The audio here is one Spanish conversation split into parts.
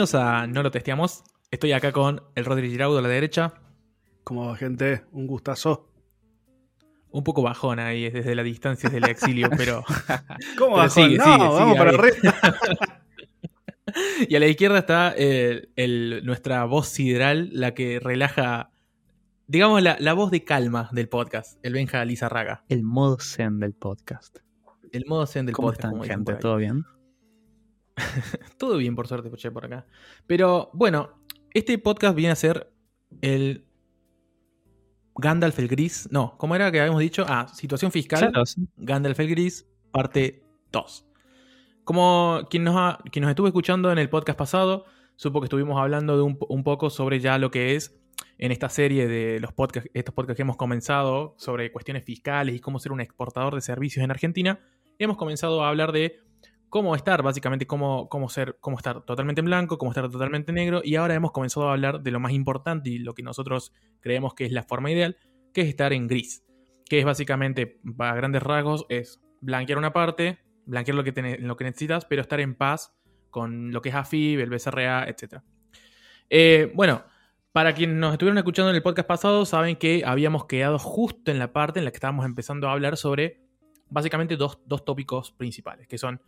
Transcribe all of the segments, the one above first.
Bienvenidos a No lo testeamos. Estoy acá con el Rodri Giraudo a la derecha. Como va, gente? Un gustazo. Un poco bajón ahí desde la distancia del exilio, pero. ¿Cómo pero bajón? sigue, no, sigue, vamos sigue para arriba. Y a la izquierda está eh, el- nuestra voz sideral, la que relaja, digamos, la, la voz de calma del podcast, el Benja Lizarraga. El modo zen del podcast. El modo zen del ¿Cómo podcast. están, como gente? ¿Todo bien? Todo bien, por suerte, escuché por acá. Pero bueno, este podcast viene a ser el Gandalf el Gris. No, ¿cómo era que habíamos dicho? Ah, situación fiscal. Claro, sí. Gandalf el Gris, parte 2. Como quien nos, ha- quien nos estuvo escuchando en el podcast pasado, supo que estuvimos hablando de un, un poco sobre ya lo que es en esta serie de los podcasts, estos podcasts que hemos comenzado sobre cuestiones fiscales y cómo ser un exportador de servicios en Argentina. Hemos comenzado a hablar de cómo estar, básicamente, cómo, cómo ser, cómo estar totalmente en blanco, cómo estar totalmente negro, y ahora hemos comenzado a hablar de lo más importante y lo que nosotros creemos que es la forma ideal, que es estar en gris. Que es básicamente, a grandes rasgos, es blanquear una parte, blanquear lo que, te- lo que necesitas, pero estar en paz con lo que es AFIB, el BCRA, etc. Eh, bueno, para quienes nos estuvieron escuchando en el podcast pasado, saben que habíamos quedado justo en la parte en la que estábamos empezando a hablar sobre básicamente dos, dos tópicos principales, que son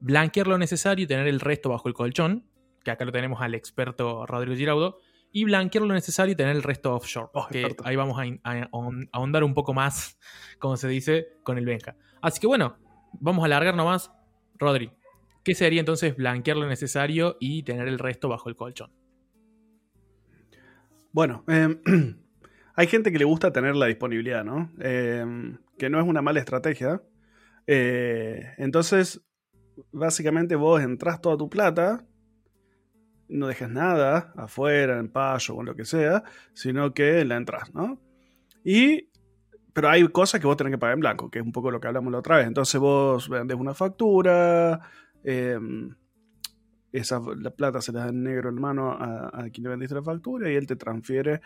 blanquear lo necesario y tener el resto bajo el colchón, que acá lo tenemos al experto Rodrigo Giraudo, y blanquear lo necesario y tener el resto offshore, Oh, que ahí vamos a, ahondar un poco más, como se dice, con el Benja. Así que bueno, vamos a alargar nomás. Rodri, ¿qué sería entonces blanquear lo necesario y tener el resto bajo el colchón? Bueno, eh, hay gente que le gusta tener la disponibilidad, ¿no? Eh, que no es una mala estrategia. Eh, entonces, básicamente vos entras toda tu plata, no dejes nada afuera, en payo o en lo que sea, sino que la entras, ¿no? Y, pero hay cosas que vos tenés que pagar en blanco, que es un poco lo que hablamos la otra vez. Entonces vos vendés una factura, eh, esa la plata se la da en negro en mano a, a quien le vendiste la factura y él te transfiere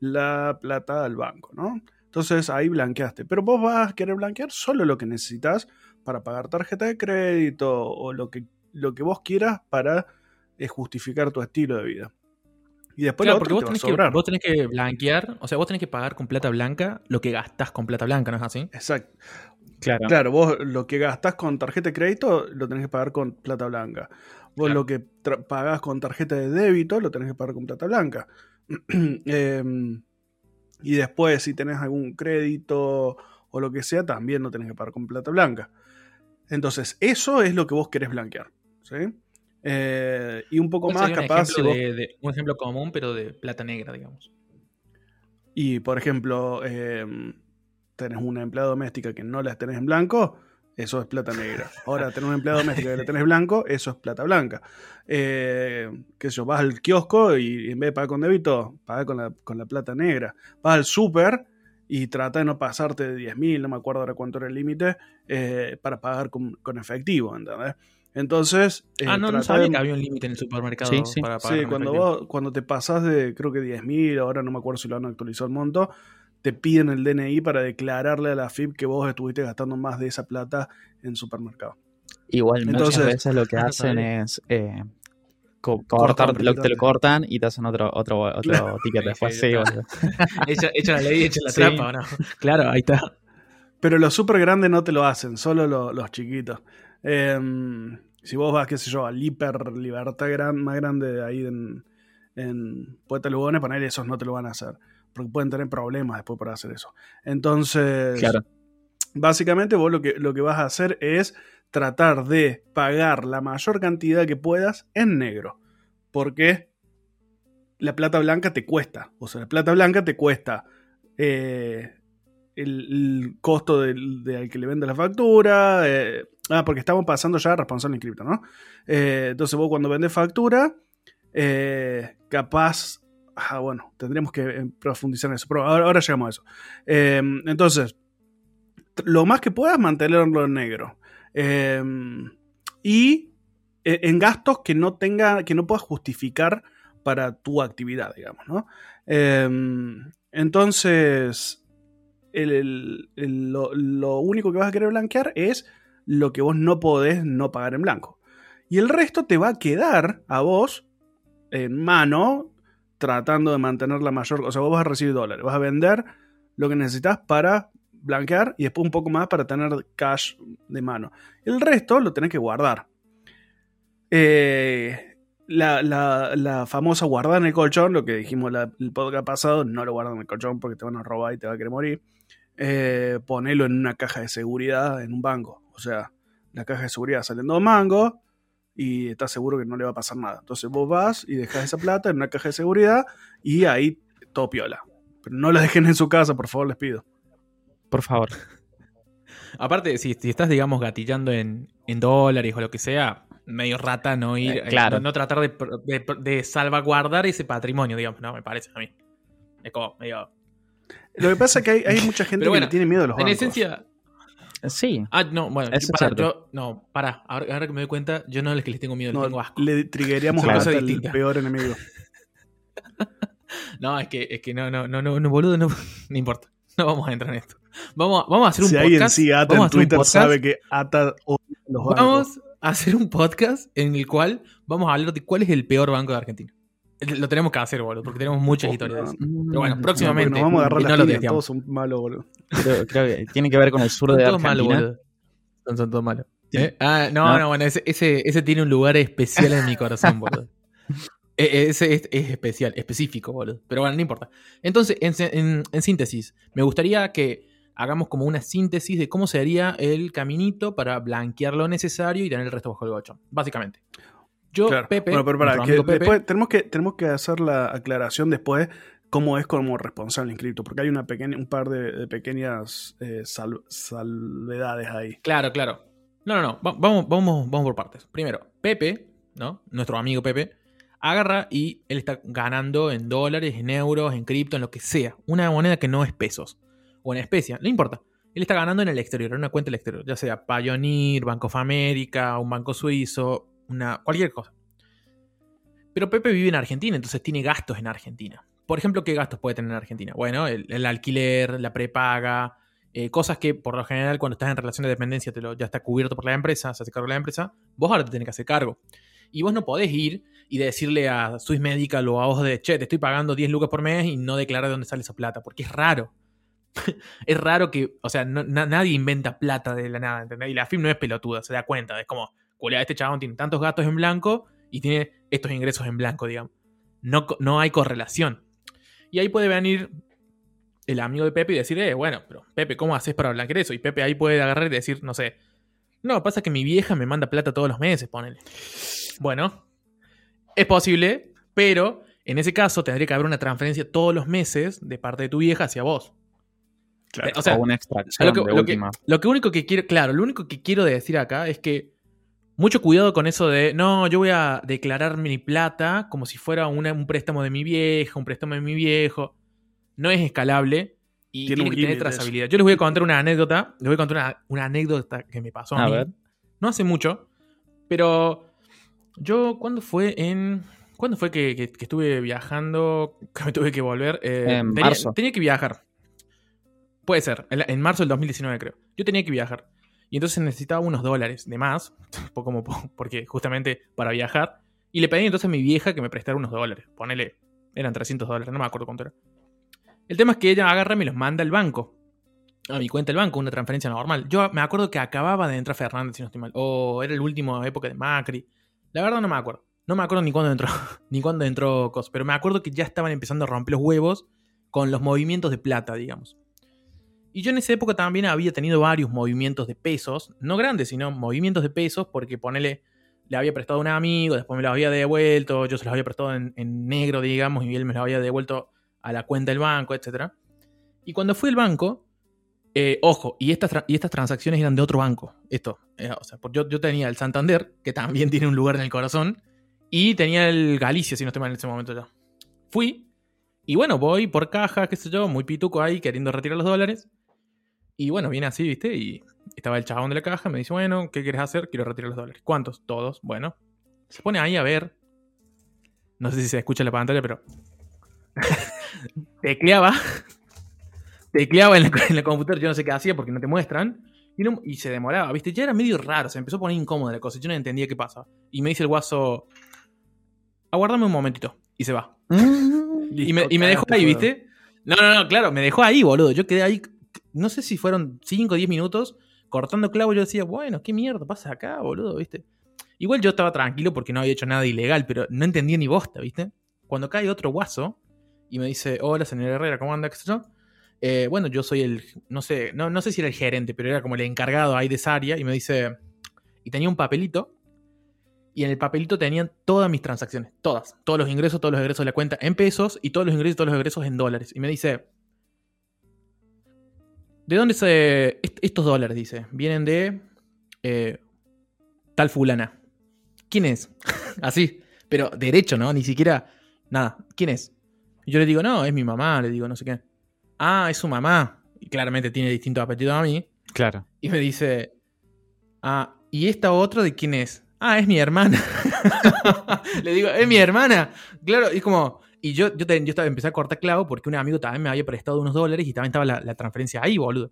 la plata al banco, ¿no? Entonces ahí blanqueaste. Pero vos vas a querer blanquear solo lo que necesitas para pagar tarjeta de crédito o lo que, lo que vos quieras para eh, justificar tu estilo de vida. Y después Claro, lo porque vos tenés, que, vos tenés que blanquear, o sea, vos tenés que pagar con plata blanca lo que gastás con plata blanca, ¿no es así? Exacto. Claro. Claro, vos lo que gastás con tarjeta de crédito lo tenés que pagar con plata blanca. Vos Claro. lo que pagás con tarjeta de débito lo tenés que pagar con plata blanca. Em, y después, si tenés algún crédito o lo que sea, también lo tenés que pagar con plata blanca. Entonces, eso es lo que vos querés blanquear. ¿sí? Eh, y un poco ¿Cuál más un capaz. ejemplo si vos- de- de- un ejemplo común, pero de plata negra, digamos. Y por ejemplo, em, tenés una empleada doméstica que no la tenés en blanco, eso es plata negra. Ahora, tenés una empleada doméstica que la tenés blanco, eso es plata blanca. Eh, qué sé yo, vas al kiosco y en vez de pagar con débito, paga con la, con la plata negra. Vas al súper y trata de no pasarte de 10.000, no me acuerdo ahora cuánto era el límite, eh, para pagar con, con efectivo, ¿entendés? Entonces, eh, ah, no, no sabía de- que había un límite en el supermercado Sí, sí. para pagar. Sí, cuando, vos, cuando te pasás de, creo que 10.000, ahora no me acuerdo si lo han actualizado el monto, te piden el DNI para declararle a la FIP que vos estuviste gastando más de esa plata en supermercado. Igual Entonces- muchas veces lo que Ah, hacen es eh, co- cortar, lo, te lo cortan y te hacen otro, otro, otro Claro. ticket después. Sí, Sí, ya boludo. Echa, echa la ley, echa la Sí. trampa, ¿o no? Claro, ahí está. Pero los super grandes no te lo hacen, solo lo- los chiquitos. Em, si vos vas, qué sé yo, al hiper libertad gran, más grande de ahí en, en Poeta Lugones, poner esos no te lo van a hacer. Porque pueden tener problemas después por hacer eso. Entonces, Claro. básicamente vos lo que, lo que vas a hacer es tratar de pagar la mayor cantidad que puedas en negro. Porque la plata blanca te cuesta. O sea, la plata blanca te cuesta eh, el, el costo del, de al que le vende la factura. eh, ah, porque estamos pasando ya a responsable en cripto, ¿no? Eh, entonces vos cuando vendes factura, capaz... Ah, bueno, tendríamos que profundizar en eso. Pero ahora, ahora llegamos a eso. Entonces, lo más que puedas mantenerlo en negro. Eh, y eh, en gastos que no tenga, que no puedas justificar para tu actividad, digamos, ¿no? Eh, entonces, el- lo único que vas a querer blanquear es lo que vos no podés no pagar en blanco. Y el resto te va a quedar a vos en mano tratando de mantener la mayor. O sea, vos vas a recibir dólares, vas a vender lo que necesitas para blanquear y después un poco más para tener cash de mano. El resto lo tenés que guardar. Eh, la, la- famosa guardar en el colchón, lo que dijimos la- el podcast pasado, no lo guardan en el colchón porque te van a robar y te va a querer morir. Eh, ponelo en una caja de seguridad en un banco. O sea, la caja de seguridad salen dos mangos y estás seguro que no le va a pasar nada. Entonces vos vas y dejas esa plata en una caja de seguridad y ahí todo piola. Pero no la dejen en su casa, por favor, les pido. Por favor. Aparte, si, si estás, digamos, gatillando en, en dólares o lo que sea, medio rata no ir, Eh, eh, claro. no, no tratar de, de de salvaguardar ese patrimonio, digamos, no, me parece a mí. Es como medio... Lo que pasa es que hay, hay mucha gente Pero que bueno, le tiene miedo a los En bancos. esencia... Sí. Ah, no, bueno, Eso es para, cierto. yo... No, para, ahora, ahora que me doy cuenta, yo no es que les tengo miedo, les No, tengo asco. le triggeríamos Claro. el distinta. peor enemigo. No, es que, es que no, no, no, no, no, boludo, no, no importa. No vamos a entrar en esto. Vamos, a- vamos a hacer un Si podcast. alguien sigue a Ata vamos a en hacer un Twitter, podcast. sabe que Ata odia los bancos. Vamos a hacer un podcast en el cual vamos a hablar de cuál es el peor banco de Argentina. Lo tenemos que hacer, boludo, porque tenemos muchas Oh, historias. de no. eso. Pero bueno, próximamente. Nos vamos a agarrar no las testeamos. todos son malos, boludo. Creo, creo que tiene que ver con el sur Son de todos malos, Argentina. boludo. Son, son todos malos. Sí. ¿Eh? Ah, no, No. no, bueno, ese, ese, ese tiene un lugar especial en mi corazón, boludo. E- Ese es, es especial, específico, boludo. Pero bueno, no importa. Entonces, en, en- en síntesis, me gustaría que hagamos como una síntesis de cómo sería el caminito para blanquear lo necesario y tener el resto bajo el colchón. Básicamente. Yo, Claro. Pepe, bueno, pero para, nuestro que amigo Pepe, después tenemos que, tenemos que hacer la aclaración después cómo es como responsable inscripto, porque hay una pequeña, un par de, de pequeñas eh, sal- salvedades ahí. Claro, claro. No, no, no. Va- Vamos, vamos, vamos por partes. Primero, Pepe, ¿no? Nuestro amigo Pepe, agarra y él está ganando en dólares, en euros, en cripto, en lo que sea. Una moneda que no es pesos. O en especia, no importa. Él está ganando en el exterior, en una cuenta del exterior. Ya sea Pioneer, Bank of America, un banco suizo, una, cualquier cosa. Pero Pepe vive en Argentina, entonces tiene gastos en Argentina. Por ejemplo, ¿qué gastos puede tener en Argentina? Bueno, el, el alquiler, la prepaga, eh, cosas que por lo general cuando estás en relación de dependencia te lo, ya está cubierto por la empresa, se hace cargo de la empresa, vos ahora te tenés que hacer cargo. Y vos no podés ir y decirle a Swiss Medical o a vos de, che, te estoy pagando 10 lucas por mes y no declarar de dónde sale esa plata, porque es raro. es raro que, o sea, nadie inventa plata de la nada, ¿entendés? Y la FIM no es pelotuda, se da cuenta, es como, este chabón tiene tantos gastos en blanco y tiene estos ingresos en blanco, digamos. No, no hay correlación. Y ahí puede venir el amigo de Pepe y decir, eh, bueno, pero Pepe, ¿cómo haces para blanquear eso? Y Pepe ahí puede agarrar y decir, no sé, no, pasa que mi vieja me manda plata todos los meses, ponele. Bueno, es posible, pero en ese caso tendría que haber una transferencia todos los meses de parte de tu vieja hacia vos. Claro. O sea, o una a extracción lo que, de lo que- lo que único que quiero, claro, lo único que quiero decir acá es que mucho cuidado con eso de, no, yo voy a declarar mi plata como si fuera una- un préstamo de mi vieja, un préstamo de mi viejo. No es escalable y Tiene que tener eso. trazabilidad. Yo les voy a contar una anécdota, les voy a contar una, una anécdota que me pasó a, A mí. ver. No hace mucho, pero yo, ¿cuándo fue en... ¿Cuándo fue que, que- que estuve viajando? Que me tuve que volver. Eh, En tenía, marzo. tenía que viajar. Puede ser, en, marzo del 2019 creo. Yo tenía que viajar. Y entonces necesitaba unos dólares de más, como po- porque justamente para viajar. Y le pedí entonces a mi vieja que me prestara unos dólares. Ponele, eran 300 dólares, no me acuerdo cuánto era. El tema es que ella agarra y me los manda al banco. A mi cuenta del banco, una transferencia normal. Yo me acuerdo que acababa de entrar Fernández, si no estoy mal. O era el último época de Macri. La verdad no me acuerdo. No me acuerdo ni cuándo entró, ni cuándo entró Cos. Pero me acuerdo que ya estaban empezando a romper los huevos con los movimientos de plata, digamos. Y yo en esa época también había tenido varios movimientos de pesos, no grandes, sino movimientos de pesos, porque ponele, le había prestado a un amigo, después me lo había devuelto, yo se los había prestado en, negro, digamos, y él me lo había devuelto a la cuenta del banco, etc. Y cuando fui al banco, eh, ojo, y estas, y estas transacciones eran de otro banco. Esto, eh, o sea, yo, yo tenía el Santander, que también tiene un lugar en el corazón, y tenía el Galicia, si no estoy mal en ese momento ya. Fui, y bueno, voy por caja, qué sé yo, muy pituco ahí, queriendo retirar los dólares. Y bueno, viene así, ¿viste? Y estaba el chabón de la caja, me dice, bueno, ¿qué quieres hacer? Quiero retirar los dólares. ¿Cuántos? Todos. Bueno. Se pone ahí a ver. No sé si se escucha en la pantalla, pero. tecleaba. tecleaba en la, en la computadora, yo no sé qué hacía porque no te muestran. Y, no- y se demoraba, ¿viste? Ya era medio raro, se empezó a poner incómoda la cosa. Yo no entendía qué pasa. Y me dice el guaso. aguárdame un momentito. Y se va. Y me, y me dejó ahí, ¿viste? No, no, no, claro, me dejó ahí, boludo. Yo quedé ahí, no sé si fueron 5 o 10 minutos cortando clavo. Yo decía, bueno, ¿qué mierda pasa acá, boludo? ¿Viste? Igual yo estaba tranquilo porque no había hecho nada ilegal, pero no entendía ni bosta, ¿viste? Cuando cae otro guaso y me dice, hola, señor Herrera, ¿cómo anda? ¿Qué? Eh, bueno, yo soy el, no sé, no, no sé si era el gerente, pero era como el encargado ahí de esa área y me dice, y tenía un papelito y en el papelito tenían todas mis transacciones, todas, todos los ingresos, todos los egresos de la cuenta en pesos y todos los ingresos, todos los egresos en dólares. Y me dice, ¿de dónde se... est- estos dólares, dice, vienen de eh, tal fulana. ¿Quién es? Así, pero derecho, ¿no? Ni siquiera, nada, ¿quién es? Y yo le digo, no, es mi mamá, le digo, no sé qué. Ah, es su mamá. Y claramente tiene distintos apetitos a mí. Claro. Y me dice, ah, ¿y esta otra de quién es? Ah, es mi hermana. Le digo, es mi hermana. Claro, y como, y yo, yo, te- yo estaba, empecé a cortar clavo porque un amigo también me había prestado unos dólares y también estaba la, la transferencia ahí, boludo.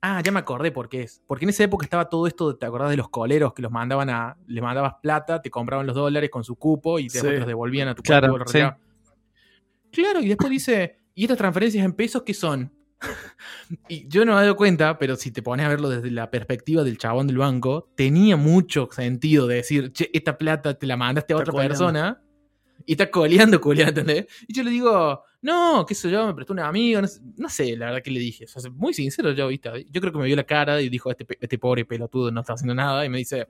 Ah, ya me acordé por qué es. Porque en esa época estaba todo esto, ¿te acordás de los coleros que los mandaban a, les mandabas plata, te compraban los dólares con su cupo y Sí. te los devolvían a tu Claro, cuenta sí. retirabas? Claro, y después dice, ¿y estas transferencias en pesos qué son? y yo no me he dado cuenta, pero si te pones a verlo desde la perspectiva del chabón del banco, tenía mucho sentido de decir, che, esta plata te la mandaste a otra persona y está coleando, coleando, ¿entendés? Y yo le digo, no, qué sé yo, me prestó un amigo, no sé, no sé, la verdad que le dije. O sea, muy sincero yo, ¿viste? Yo creo que me vio la cara y dijo, este, este pobre pelotudo no está haciendo nada. Y me dice,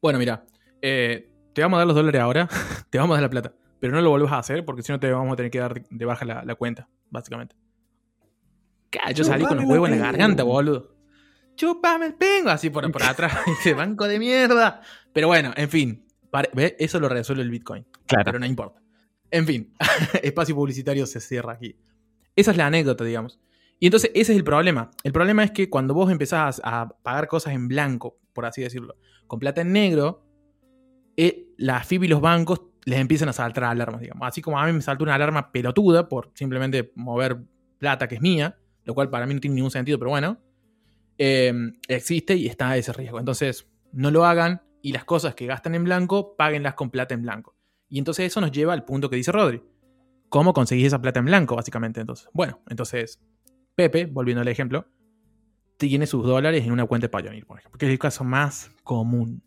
bueno, mira, eh, te vamos a dar los dólares ahora, te vamos a dar la plata, pero no lo vuelvas a hacer porque si no te vamos a tener que dar de- baja la, la cuenta, básicamente. Ca, Yo salí con huevos la en la garganta, boludo. Chupame el pengo, así por, por atrás, ese banco de mierda. Pero bueno, en fin, ¿ve? eso lo resuelve el Bitcoin Claro. pero no importa. En fin, espacio publicitario se cierra aquí. Esa es la anécdota, digamos. Y entonces ese es el problema. El problema es que cuando vos empezás a pagar cosas en blanco, por así decirlo, con plata en negro, eh, la FIB y los bancos les empiezan a saltar alarmas, digamos. Así como a mí me saltó una alarma pelotuda por simplemente mover plata que es mía, lo cual para mí no tiene ningún sentido, pero bueno, eh, existe y está ese riesgo. Entonces, no lo hagan y las cosas que gastan en blanco, páguenlas con plata en blanco. Y entonces eso nos lleva al punto que dice Rodri. ¿Cómo conseguís esa plata en blanco, básicamente? Entonces, bueno, entonces Pepe, volviendo al ejemplo, tiene sus dólares en una cuenta de Payoneer, por ejemplo, que es el caso más común.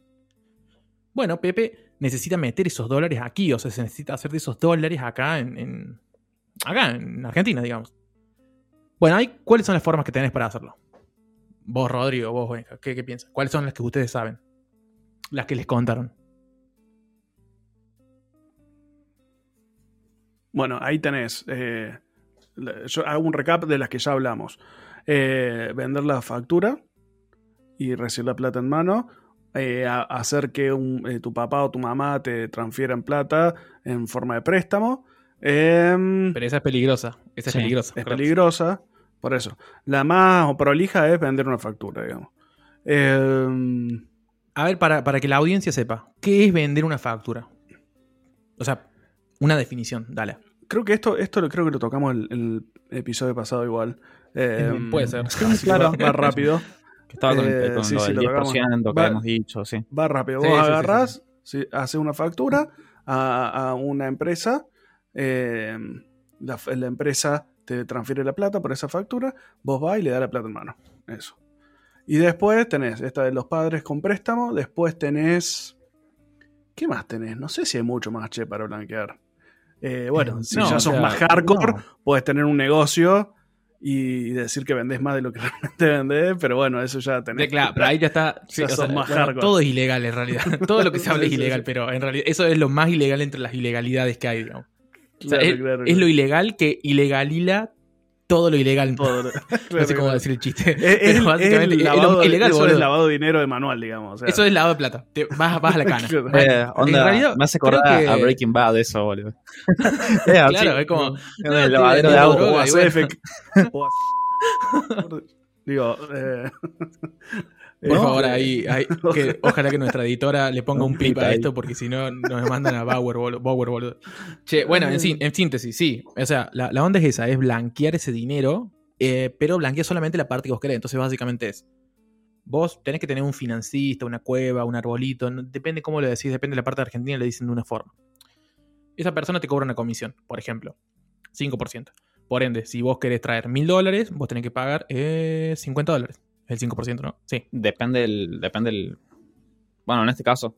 Bueno, Pepe necesita meter esos dólares aquí, o sea, se necesita hacer de esos dólares acá en, acá en Argentina, digamos. Bueno, ¿cuáles son las formas que tenés para hacerlo? Vos, Rodrigo, vos, Benja, ¿qué, qué piensas? ¿Cuáles son las que ustedes saben? Las que les contaron. Bueno, ahí tenés. eh, yo hago un recap de las que ya hablamos. Eh, vender la factura y recibir la plata en mano. eh, a- hacer que un- eh, tu papá o tu mamá te transfieran plata en forma de préstamo. Em, Pero esa es peligrosa. Esa es Sí, peligrosa. es peligrosa. Por eso. La más prolija es vender una factura, digamos. Em, A ver, para, para que la audiencia sepa, ¿qué es vender una factura? O sea, una definición, dale. creo que esto, esto lo, creo que lo tocamos el, el episodio pasado igual. Em, Puede ser. claro. va, rápido. Que estaba con, Eh, con sí, lo sí, del lo tocamos. 10% que Va- habíamos dicho, sí. Va rápido. Sí, Vos sí, sí, agarrás, sí, haces una factura a, a una empresa. eh, la, la empresa te transfiere la plata por esa factura. Vos vas y le das la plata en mano. Eso. Y después tenés esta de los padres con préstamo. Después tenés. ¿Qué más tenés? No sé si hay mucho más che para blanquear. Eh, bueno, Eh, si no, ya sos sea, más hardcore, no. puedes tener un negocio y decir que vendés más de lo que realmente vendés. Pero bueno, eso ya tenés. Claro, pero ahí ya está. sí, Ya sos sea, más bueno, hardcore. todo es ilegal en realidad. Todo lo que se habla es ilegal, pero en realidad eso es lo más ilegal entre las ilegalidades que hay, digamos. O sea, Claro, es, claro, es lo ilegal que ilegalila todo lo ilegal. Todo lo- no claro, sé cómo claro. decir el chiste. Es, es- pero es básicamente el es, lo lavado, más ilegal, eso boludo. es lavado de dinero de manual, digamos. o sea. Eso es lavado de plata. Te vas, vas a la cana. Eh, onda, realidad, me hace creo acordar que- a Breaking Bad eso, boludo. Claro, es como. no, el lavadero de agua. droga o y a bueno. CF. o a- Digo, eh, Por favor, ahí, ahí- que ojalá que nuestra editora le ponga un pip a esto, porque si no nos mandan a Bauer, bolu- Bauer, boludo. Che, bueno, en, síntesis, sí. O sea, la, la onda es esa, es blanquear ese dinero, eh, pero blanquear solamente la parte que vos querés. Entonces, básicamente es, vos tenés que tener un financista, una cueva, un arbolito, no- depende cómo lo decís, depende de la parte de Argentina, le dicen de una forma. Esa persona te cobra una comisión, por ejemplo, 5%. Por ende, si vos querés traer mil dólares, vos tenés que pagar eh, 50 dólares. El 5%, ¿no? Sí. Depende del, depende el. Bueno, en este caso.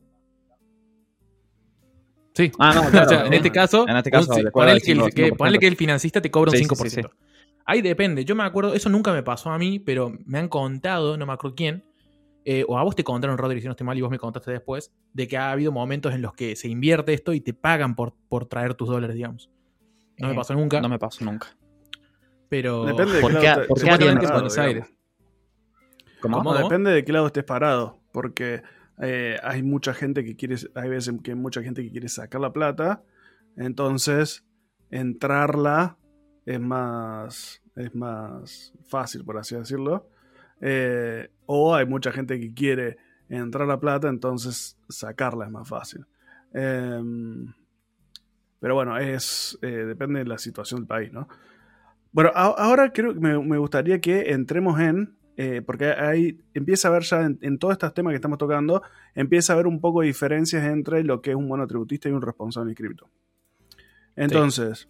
Sí. Ah, no, O claro. sea, en este caso, En este caso, vos- le cobra ponele el que, el, 5%. que- ponele que el financista te cobra un Sí, sí, 5%. sí, sí. Ahí depende. Yo me acuerdo, eso nunca me pasó a mí, pero me han contado, no me acuerdo quién, eh, o a vos te contaron, Rodri, si no estoy mal, y vos me contaste después, de que ha habido momentos en los que se invierte esto y te pagan por, por traer tus dólares, digamos. No me Eh, pasó nunca, No me pasó nunca. pero... Depende de ¿Por qué te- por qué en parado, Buenos digamos. Aires? ¿Cómo? ¿Cómo? No, depende de qué lado estés parado, porque eh, hay mucha gente que quiere, hay veces que hay mucha gente que quiere sacar la plata, entonces entrarla es más, es más fácil, por así decirlo, Eh, o hay mucha gente que quiere entrar la plata, entonces sacarla es más fácil. Em, pero bueno, es eh, depende de la situación del país, ¿no? Bueno, a- ahora creo que me, me gustaría que entremos en, eh, porque ahí empieza a haber ya en, todos estos temas que estamos tocando, empieza a haber un poco de diferencias entre lo que es un monotributista y un responsable inscripto. Entonces,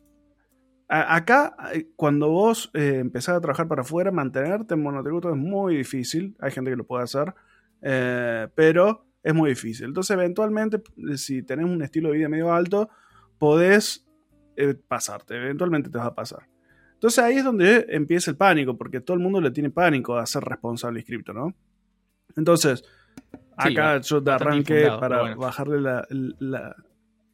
acá, eh, cuando vos eh, empezás a trabajar para afuera, mantenerte en monotributo es muy difícil. Hay gente que lo puede hacer, eh, pero es muy difícil. Entonces, eventualmente, si tenés un estilo de vida medio alto, podés pasarte. Eventualmente te vas a pasar. Entonces ahí es donde empieza el pánico, porque todo el mundo le tiene pánico a ser responsable inscripto, ¿no? Entonces, Sí, acá yo de bastante arranque para bueno. bajarle la, la-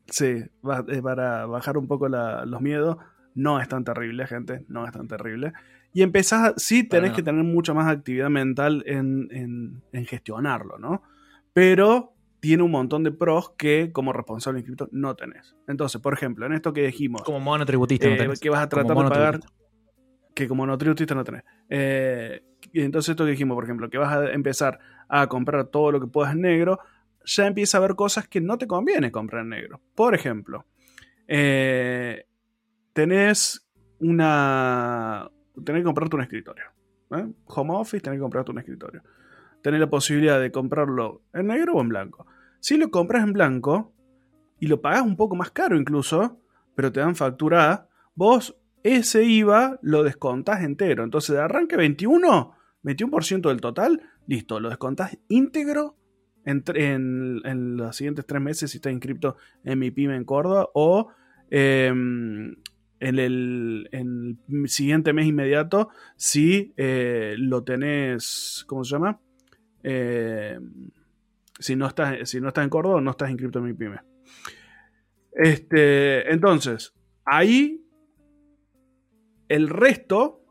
Sí, eh, para bajar un poco la- los miedos. No es tan terrible, gente. No es tan terrible. Y empezás, sí tenés que tener mucha más actividad mental en, en- en gestionarlo, ¿no? Pero tiene un montón de pros que como responsable inscripto no tenés. Entonces, por ejemplo, en esto que dijimos, Como monotributista. no eh, tenés. que vas a tratar de pagar. Que como no tributista no tenés. Eh, y entonces esto que dijimos, por ejemplo, que vas a empezar a comprar todo lo que puedas negro, ya empieza a haber cosas que no te conviene comprar en negro. Por ejemplo, eh, tenés una... Tenés que comprarte un escritorio. ¿eh? Home office, tenés que comprarte un escritorio. Tenés la posibilidad de comprarlo en negro o en blanco. Si lo compras en blanco y lo pagas un poco más caro incluso, pero te dan factura A, vos ese IVA lo descontás entero. Entonces, de arranque 21, 21% del total, listo, lo descontás íntegro en, en- los siguientes tres meses si estás inscrito en mi pyme en Córdoba o em, en, el, el siguiente mes inmediato si eh, lo tenés, ¿cómo se llama? Em, si, no estás, si no estás en Córdoba, no estás inscrito en mi pyme. Este, entonces, ahí el resto,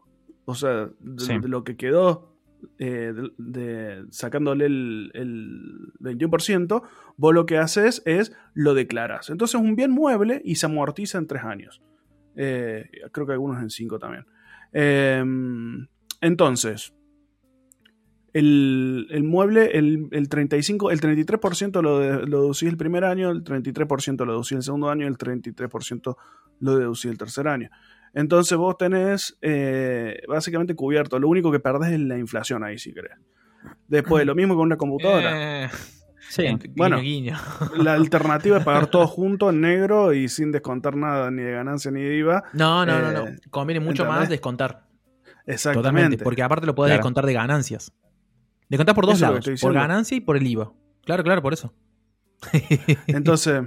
o sea, de, Sí. de lo que quedó eh, de, de- sacándole el, el 21%, vos lo que haces es lo declaras. Entonces es un bien mueble y se amortiza en tres años. Eh, creo que algunos en cinco también. Eh, entonces, el, el mueble, el, el 35, el 33% lo, de- lo deducís el primer año, el 33% lo deducís el segundo año y el 33% lo deducís el tercer año. Entonces vos tenés eh, básicamente cubierto. Lo único que perdés es la inflación ahí, si querés. Después, lo mismo con una computadora. Eh, Sí. Bueno. guiño. La alternativa es pagar todo junto en negro y sin descontar nada, ni de ganancia ni de IVA. No, no, no, no. Eh, Conviene mucho ¿entendés? más descontar. Exactamente. Totalmente. Porque aparte lo podés Claro. descontar de ganancias. Descontar por dos Eso lados. Por ganancia y por el IVA. Claro, claro, por eso. Entonces,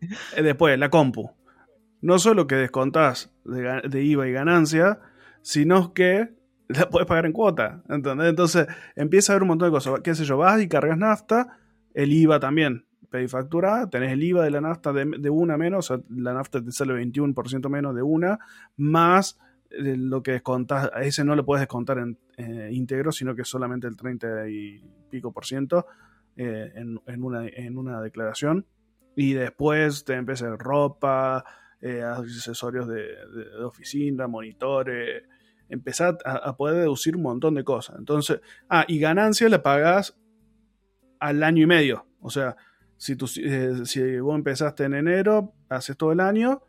después, la compu. No solo que descontás de, IVA y ganancia, sino que la puedes pagar en cuota. ¿entendés? Entonces, empieza a haber un montón de cosas. ¿Qué sé yo? Vas y cargas nafta, el IVA también. Pedís factura, tenés el IVA de la nafta de, una menos, la nafta te sale 21% menos de una, más eh, lo que descontás, a ese no lo puedes descontar en eh, íntegro, sino que solamente el 30 y pico por ciento eh, en, en una, en una declaración. Y después te empieza ropa, eh, accesorios de, oficina, monitores. Empezar a, a poder deducir un montón de cosas. Entonces, ah, y ganancia la pagás al año y medio. O sea, si, tú, eh, si vos empezaste en enero, haces todo el año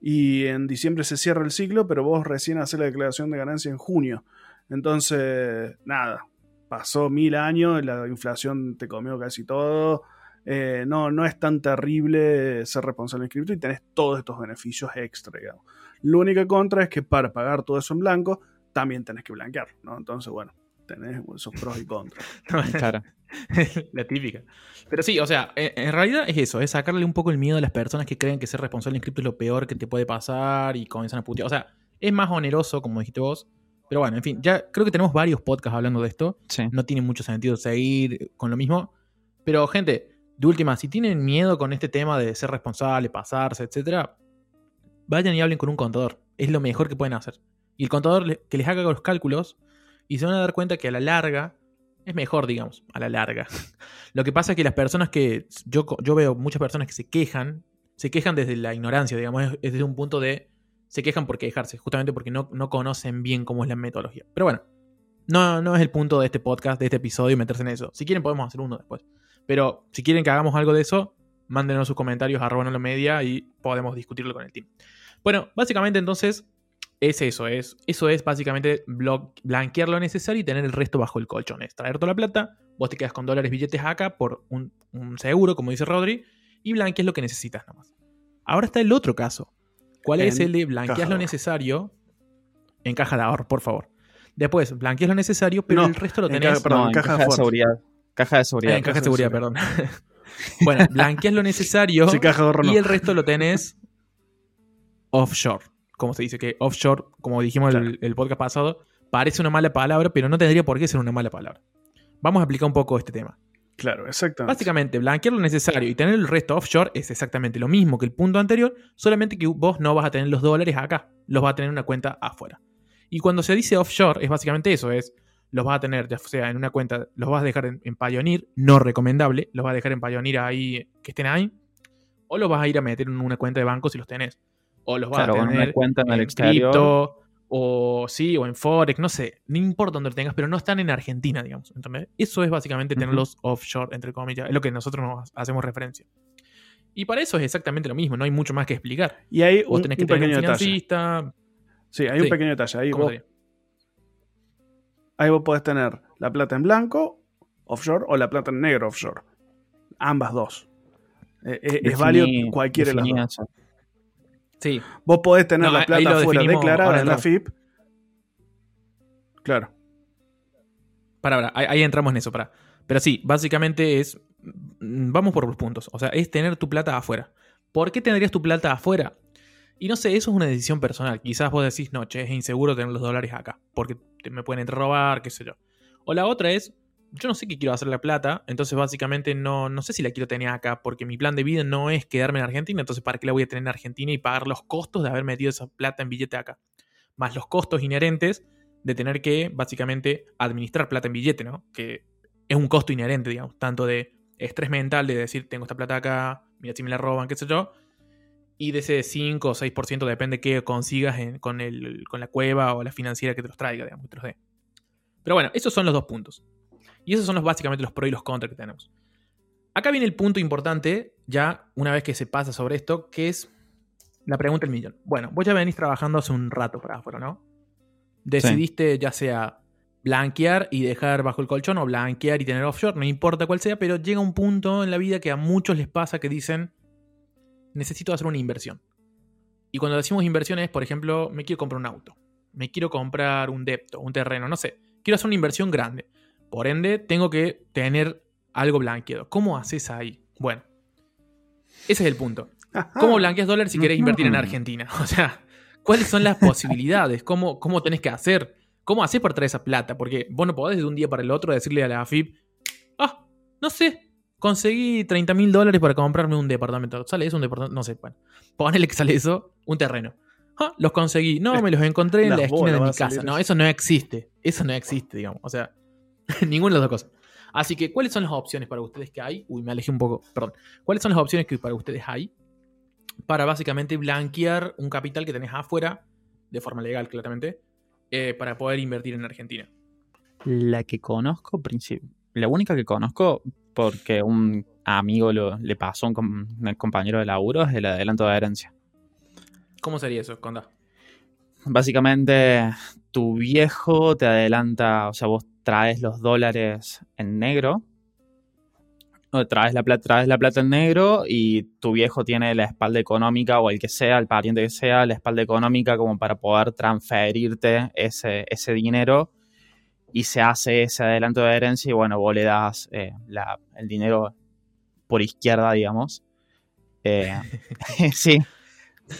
y en diciembre se cierra el ciclo, pero vos recién haces la declaración de ganancia en junio. Entonces, nada, pasó mil años, la inflación te comió casi todo. Eh, no, no es tan terrible ser responsable en cripto y tenés todos estos beneficios extra, digamos. Lo único contra es que para pagar todo eso en blanco, también tenés que blanquear, ¿no? Entonces, bueno, tenés esos pros y contras. Claro. la típica. Pero sí, o sea, en, en realidad es eso, es sacarle un poco el miedo a las personas que creen que ser responsable en cripto es lo peor que te puede pasar y comienzan a putear. O sea, es más oneroso, como dijiste vos. Pero bueno, en fin, ya creo que tenemos varios podcasts hablando de esto. Sí. No tiene mucho sentido seguir con lo mismo. Pero, gente, de última, si tienen miedo con este tema de ser responsable, pasarse, etcétera, vayan y hablen con un contador. Es lo mejor que pueden hacer. Y el contador que les haga los cálculos y se van a dar cuenta que a la larga es mejor, digamos, a la larga. Lo que pasa es que las personas que. Yo, yo veo muchas personas que se quejan, se quejan desde la ignorancia, digamos, es, es desde un punto de. Se quejan por quejarse, justamente porque no, no conocen bien cómo es la metodología. Pero bueno, no, no es el punto de este podcast, de este episodio, meterse en eso. Si quieren, podemos hacer uno después. Pero si quieren que hagamos algo de eso, mándenos sus comentarios a lo media y podemos discutirlo con el team. Bueno, básicamente entonces es eso, es, eso es básicamente blanquear lo necesario y tener el resto bajo el colchón. Es traer toda la plata, vos te quedas con dólares, billetes acá por un, un seguro, como dice Rodri, y blanqueas lo que necesitas nomás. Ahora está el otro caso. ¿Cuál es En el de blanqueas lo necesario en caja de ahorro, por favor? Después, blanqueas lo necesario, pero No, el resto lo en tenés... caja- perdón, no, en en caja caja, de seguridad. Caja de seguridad. Ah, en caja de caja de seguridad, perdón. bueno, blanqueas lo necesario Si caja de ahorro no. y el resto lo tenés offshore. Como se dice que offshore, como dijimos el, el podcast pasado, parece una mala palabra, pero no tendría por qué ser una mala palabra. Vamos a explicar un poco este tema. Claro, exactamente. Básicamente, blanquear lo necesario y tener el resto offshore es exactamente lo mismo que el punto anterior, solamente que vos no vas a tener los dólares acá, los vas a tener en una cuenta afuera. Y cuando se dice offshore, es básicamente eso, es los vas a tener, ya sea en una cuenta, los vas a dejar en, en Payoneer, no recomendable, los vas a dejar en Payoneer ahí, que estén ahí, o los vas a ir a meter en una cuenta de banco si los tenés, o los vas Claro, a tener una cuenta en el cripto, o sí, o en Forex, no sé, no importa dónde lo tengas, pero no están en Argentina, digamos. ¿entendés? Eso es básicamente Ujú. tenerlos offshore, entre comillas, es lo que nosotros nos hacemos referencia. Y para eso es exactamente lo mismo, no hay mucho más que explicar. Y hay Vos un, tenés que un tener pequeño un detalle. financista. Sí, hay un pequeño detalle. Ahí ¿cómo vos? Ahí vos podés tener la plata en blanco, offshore, o la plata en negro, offshore. Ambas dos. Eh, eh, es válido cualquiera de las dos. eso. Sí, Vos podés tener No, la plata definimos, declarada en la. FIP. Claro. para, para, ahí, ahí entramos en eso, para. Pero sí, básicamente es. mm, Vamos por los puntos. O sea, es tener tu plata afuera. ¿Por qué tendrías tu plata afuera? Y no sé, eso es una decisión personal. Quizás vos decís, no, che, es inseguro tener los dólares acá. Porque te- me pueden robar, qué sé yo. O la otra es, yo no sé qué quiero hacer la plata. Entonces, básicamente, no, no sé si la quiero tener acá. Porque mi plan de vida no es quedarme en Argentina. Entonces, ¿para qué la voy a tener en Argentina y pagar los costos de haber metido esa plata en billete acá? Más los costos inherentes de tener que, básicamente, administrar plata en billete, ¿no? Que es un costo inherente, digamos, tanto de estrés mental de decir, tengo esta plata acá, mira si me la roban, qué sé yo, y de ese 5 o 6% depende qué consigas en- con, el, con la cueva o la financiera que te los traiga, digamos, que te los dé. Pero bueno, esos son los dos puntos. Y esos son los, básicamente los pros y los contras que tenemos. Acá viene el punto importante, ya una vez que se pasa sobre esto, que es la pregunta del millón. Bueno, vos ya venís trabajando hace un rato para afuera, ¿no? Decidiste ya sea blanquear y dejar bajo el colchón o blanquear y tener offshore, no importa cuál sea, pero llega un punto en la vida que a muchos les pasa que dicen, necesito hacer una inversión. Y cuando decimos inversiones, por ejemplo, me quiero comprar un auto, me quiero comprar un depto, un terreno, no sé, quiero hacer una inversión grande. Por ende, tengo que tener algo blanqueado. ¿Cómo haces ahí? Bueno, ese es el punto. ¿Cómo blanqueas dólares si querés invertir en. Argentina? O sea, ¿cuáles son las posibilidades? ¿Cómo, cómo tenés que hacer? ¿Cómo haces para traer esa plata? Porque vos no podés de un día para el otro decirle a la AFIP, ah, no sé, conseguí 30 mil dólares para comprarme un departamento. ¿Sale eso? Un departamento, no sé, bueno. Ponele que sale eso, un terreno. Ah, los conseguí. No, me los encontré en la esquina de mi casa. No, eso. no existe. Eso no existe, digamos. O sea, ninguna de las dos cosas. Así que, ¿cuáles son las opciones para ustedes que hay? Uy, me alejé un poco, perdón. ¿Cuáles son las opciones que para ustedes hay para básicamente blanquear un capital que tenés afuera, de forma legal, claramente, eh, para poder invertir en Argentina? La que conozco, princip- la única que conozco, porque un amigo lo- le pasó a un, com- un compañero de laburo, el adelanto de herencia. ¿Cómo sería eso? Conda. Básicamente, tu viejo te adelanta, o sea, vos traes los dólares en negro, o traes la, plata, traes la plata en negro y tu viejo tiene la espalda económica o el que sea, el pariente que sea, la espalda económica como para poder transferirte ese, ese dinero y se hace ese adelanto de herencia y bueno, vos le das eh, la- el dinero por izquierda, digamos. Eh, sí,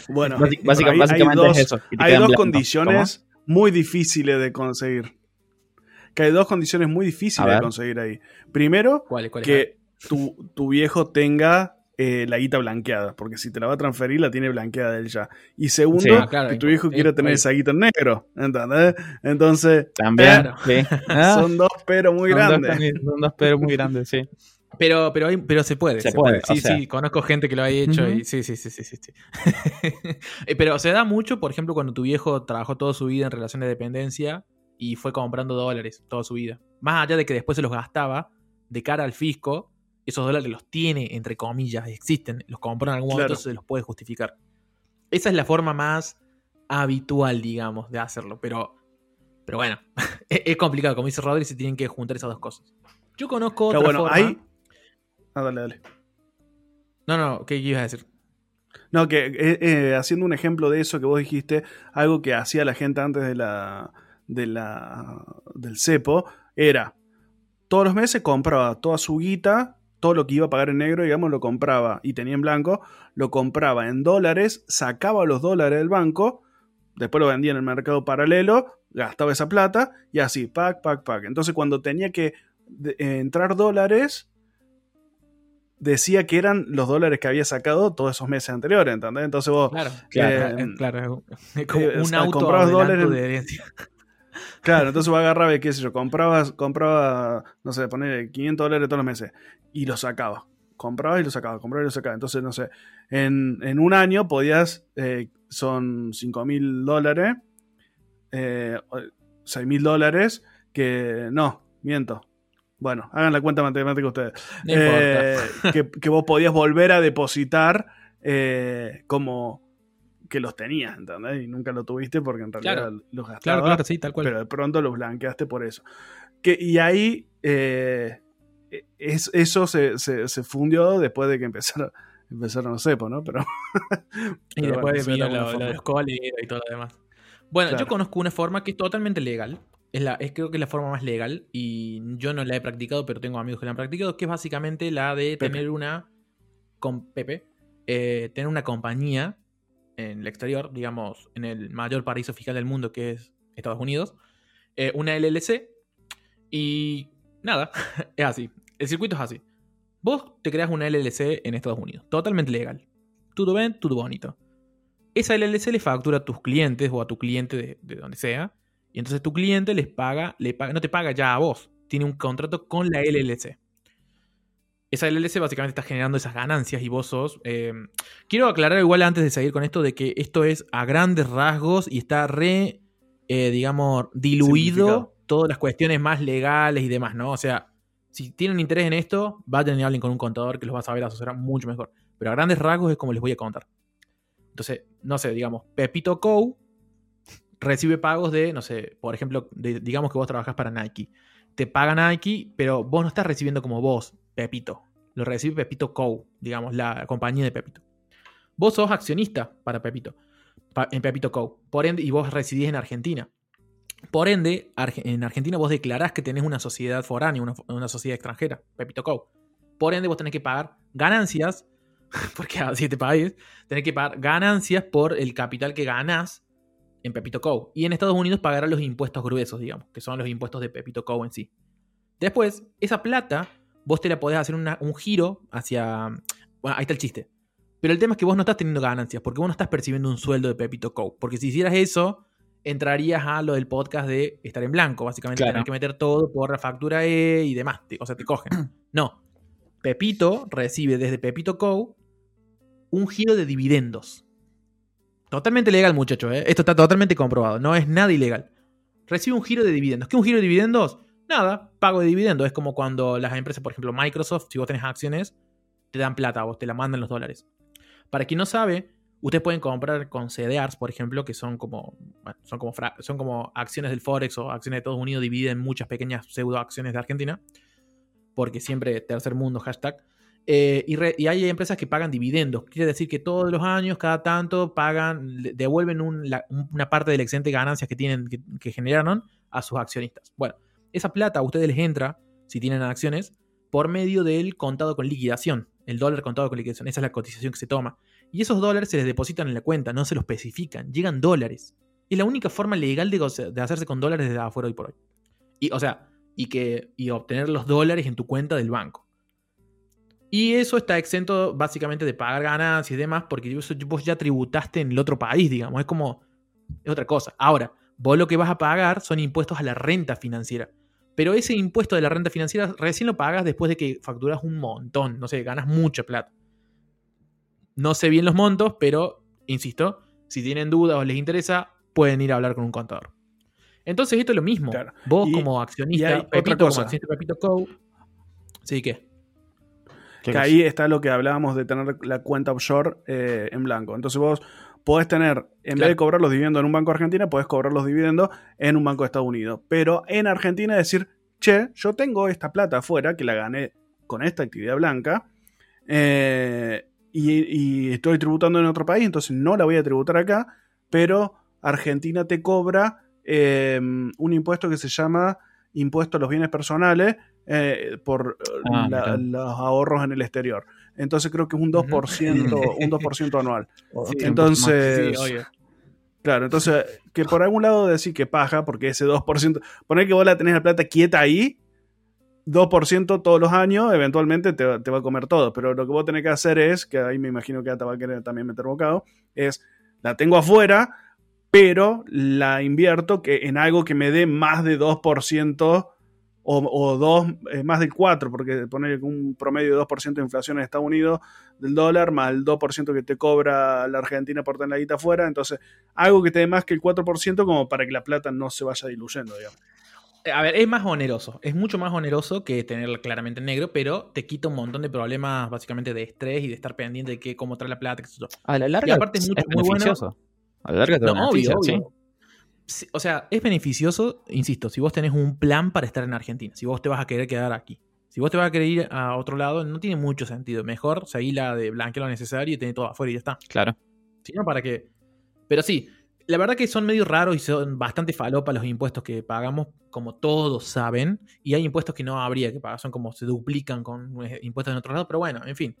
Bueno, básic- básica- hay- hay básicamente dos- es eso. Hay dos blanco. condiciones muy difíciles de conseguir. Que hay dos condiciones muy difíciles de conseguir ahí. Primero, ¿Cuál, cuál es? que tu, tu viejo tenga eh, la guita blanqueada, porque si te la va a transferir, la tiene blanqueada él ya. Y segundo, Sí. Ah, claro, que tu viejo sí, quiera tener esa guita en negro, ¿entendés? Entonces, También, sí. Ah, son dos pero muy son dos grandes. Son dos pero muy grandes, sí. Pero, pero, hay- pero se puede. Se puede, Sí, sea. sí, conozco gente que lo ha hecho y sí, sí, sí, sí, sí. sí. Eh, pero se da mucho, por ejemplo, cuando tu viejo trabajó toda su vida en relación de dependencia y fue comprando dólares toda su vida. Más allá de que después se los gastaba, de cara al fisco, esos dólares los tiene, entre comillas, existen, los compró en algún momento, Claro. se los puede justificar. Esa es la forma más habitual, digamos, de hacerlo. Pero, pero bueno, es, es complicado. Como dice Rodri, se tienen que juntar esas dos cosas. Yo conozco otra Pero bueno, forma. hay. Ah, dale, dale. No, no, ¿qué ibas a decir? No, que eh, eh, haciendo un ejemplo de eso que vos dijiste, algo que hacía la gente antes de la, de la, del cepo, era todos los meses compraba toda su guita, todo lo que iba a pagar en negro, digamos, lo compraba y tenía en blanco, lo compraba en dólares, sacaba los dólares del banco, después lo vendía en el mercado paralelo, gastaba esa plata y así, pack, pack, pack. Entonces cuando tenía que eh, entrar dólares, decía que eran los dólares que había sacado todos esos meses anteriores, ¿entendés? Entonces vos, Claro, Claro. claro, claro. Es como eh, un auto comprabas dólares- de herencia. Claro, entonces vos agarrabas, qué sé yo, comprabas, compraba, no sé, poner 500 dólares todos los meses y los sacaba. Comprabas y los sacabas, comprabas y los sacabas. Entonces, no sé, en, en un año podías, eh, son 5 mil dólares, eh, 6 mil dólares, que no, miento. Bueno, hagan la cuenta matemática ustedes. No. Eh, que, que vos podías volver a depositar eh, como que los tenías, ¿entendés? Y nunca lo tuviste porque en realidad Claro. los gastabas, Claro, claro, sí, tal cual. pero de pronto los blanqueaste por eso. Que, y ahí eh, es, eso se, se- se fundió después de que empezaron, empezaron los cepos, ¿no? Pero, y pero después bueno, de lo, lo de y todo lo demás. Bueno, Claro. yo conozco una forma que es totalmente legal. Es la, es, creo que es la forma más legal. Y yo no la he practicado, pero tengo amigos que la han practicado. Que es básicamente la de Pepe. tener una. Con Pepe. eh, tener una compañía en el exterior, digamos, en el mayor paraíso fiscal del mundo, que es Estados Unidos. eh, una LLC. Y nada, es así. El circuito es así. Vos te creas una LLC en Estados Unidos. Totalmente legal. Todo bien, todo bonito. Esa LLC le factura a tus clientes o a tu cliente de, de donde sea. Y entonces tu cliente les paga, le paga, no te paga ya a vos. Tiene un contrato con la LLC. Esa LLC básicamente está generando esas ganancias y vos sos. eh, quiero aclarar igual antes de seguir con esto de que esto es a grandes rasgos y está re, eh, digamos, diluido todas las cuestiones más legales y demás, ¿no? O sea, si tienen interés en esto, vayan y hablen con un contador que los va a saber asesorar mucho mejor. Pero a grandes rasgos es como les voy a contar. Entonces, no sé, digamos, Pepito Co. recibe pagos de, no sé, por ejemplo, de- digamos que vos trabajás para Nike. Te paga Nike, pero vos no estás recibiendo como vos, Pepito. Lo recibe Pepito Co., digamos, la compañía de Pepito. Vos sos accionista para Pepito, en Pepito Co. Por ende, y vos residís en Argentina. Por ende, en Argentina vos declarás que tenés una sociedad foránea, una, una sociedad extranjera, Pepito Co. Por ende, vos tenés que pagar ganancias, porque a siete países, tenés que pagar ganancias por el capital que ganás en Pepito Co. Y en Estados Unidos pagarás los impuestos gruesos, digamos, que son los impuestos de Pepito Co. en sí. Después, esa plata, vos te la podés hacer una- un giro hacia... Bueno, ahí está el chiste. Pero el tema es que vos no estás teniendo ganancias, porque vos no estás percibiendo un sueldo de Pepito Co. Porque si hicieras eso, entrarías a lo del podcast de estar en blanco, básicamente Claro. tener que meter todo por la factura E y demás. te- o sea, te cogen. No. Pepito recibe desde Pepito Co. un giro de dividendos. Totalmente legal, muchachos. ¿eh? Esto está totalmente comprobado. No es nada ilegal. Recibe un giro de dividendos. ¿Qué es un giro de dividendos? Nada, pago de dividendos. Es como cuando las empresas, por ejemplo, Microsoft, si vos tenés acciones, te dan plata vos, te la mandan los dólares. Para quien no sabe, Ustedes pueden comprar con CDRs, por ejemplo, que son como, son como, son como acciones del Forex o acciones de Estados Unidos divididas en muchas pequeñas pseudo acciones de Argentina. Porque siempre tercer mundo, hashtag. Eh, y, hay empresas que pagan dividendos. Quiere decir que todos los años, cada tanto, pagan, devuelven una parte del excedente de ganancias que, tienen, que, que generaron a sus accionistas. Bueno, esa plata a ustedes les entra, si tienen acciones, por medio del contado con liquidación. El dólar contado con liquidación. Esa es la cotización que se toma. Y esos dólares se les depositan en la cuenta, no se los especifican. Llegan dólares. Es la única forma legal de, hacerse con dólares desde afuera hoy por hoy. Y, o sea, y, que, y obtener los dólares en tu cuenta del banco. Y eso está exento básicamente de pagar ganancias y demás, porque vos ya tributaste en el otro país, digamos. Es como. Es otra cosa. Ahora, vos lo que vas a pagar son impuestos a la renta financiera. Pero ese impuesto de la renta financiera recién lo pagas después de que facturas un montón. No sé, ganas mucha plata. No sé bien los montos, pero, insisto, si tienen dudas o les interesa, pueden ir a hablar con un contador. Entonces, esto es lo mismo. Claro. Vos, Y- como accionista, Pepito, como accionista Pepito Co. Sí, ¿qué? ¿Qué Que ahí está lo que hablábamos de tener la cuenta offshore eh, en blanco. Entonces vos podés tener, en vez de cobrar los dividendos en un banco argentino, podés cobrar los dividendos en un banco de Estados Unidos. Pero en Argentina decir, che, yo tengo esta plata afuera que la gané con esta actividad blanca eh, y, y estoy tributando en otro país, entonces no la voy a tributar acá, pero Argentina te cobra eh, un impuesto que se llama impuesto a los bienes personales eh, por eh, Ah, la- los ahorros en el exterior. Entonces creo que es un 2%, un 2% anual. Sí, Entonces, Sí, claro, entonces que por algún lado decir que paja, porque ese 2%, poner que vos la tenés la plata quieta ahí, 2% todos los años, eventualmente te, va- te va a comer todo. Pero lo que vos tenés que hacer es, que ahí me imagino que Ata va a querer también meter bocado, es la tengo afuera, pero la invierto que en algo que me dé más de 2% o, o dos, eh, más del 4%, porque poner un promedio de 2% de inflación en Estados Unidos del dólar, más el 2% que te cobra la Argentina por tener la guita afuera, entonces algo que te dé más que el 4% como para que la plata no se vaya diluyendo, digamos. A ver, es más oneroso. Es mucho más oneroso que tenerla claramente en negro, pero te quita un montón de problemas, básicamente de estrés y de estar pendiente de qué, cómo trae la plata, yo. A la larga Y aparte es es, mucho- muy bueno. A la larga te No, obvio. Sí, O sea, es beneficioso, insisto, si vos tenés un plan para estar en Argentina, si vos te vas a querer quedar aquí. Si vos te vas a querer ir a otro lado, no tiene mucho sentido. Mejor seguir la de blanquear lo necesario y tener todo afuera y ya está. Claro. Si no, ¿para qué? Pero sí, la verdad que son medio raros y son bastante falopa los impuestos que pagamos, como todos saben. Y hay impuestos que no habría que pagar, son como se duplican con eh, impuestos en otros lados. Pero bueno, en fin.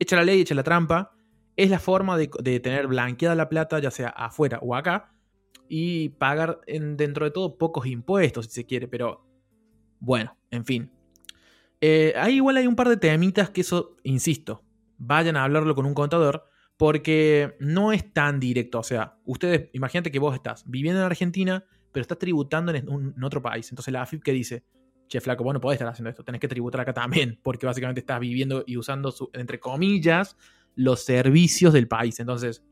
Echa la ley, echa la trampa. Es la forma de, de tener blanqueada la plata, ya sea afuera o acá. Y pagar en- dentro de todo pocos impuestos, si se quiere. Pero bueno, en fin. Eh, ahí igual hay un par de temitas que eso, insisto, vayan a hablarlo con un contador porque no es tan directo. O sea, ustedes, imagínate que vos estás viviendo en Argentina, pero estás tributando en, otro país. Entonces la AFIP que dice, che, flaco, vos no podés estar haciendo esto, tenés que tributar acá también, porque básicamente estás viviendo y usando, entre comillas, los servicios del país. Entonces,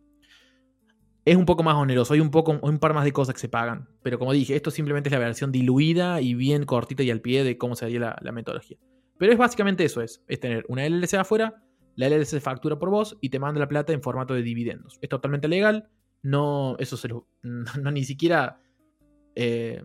es un poco más oneroso, hay un, poco, un par más de cosas que se pagan. Pero como dije, esto simplemente es la versión diluida y bien cortita y al pie de cómo sería la, la metodología. Pero es básicamente eso, es, es tener una LLC afuera, la LLC factura por vos y te manda la plata en formato de dividendos. Es totalmente legal, no, eso lo, no, ni siquiera, eh,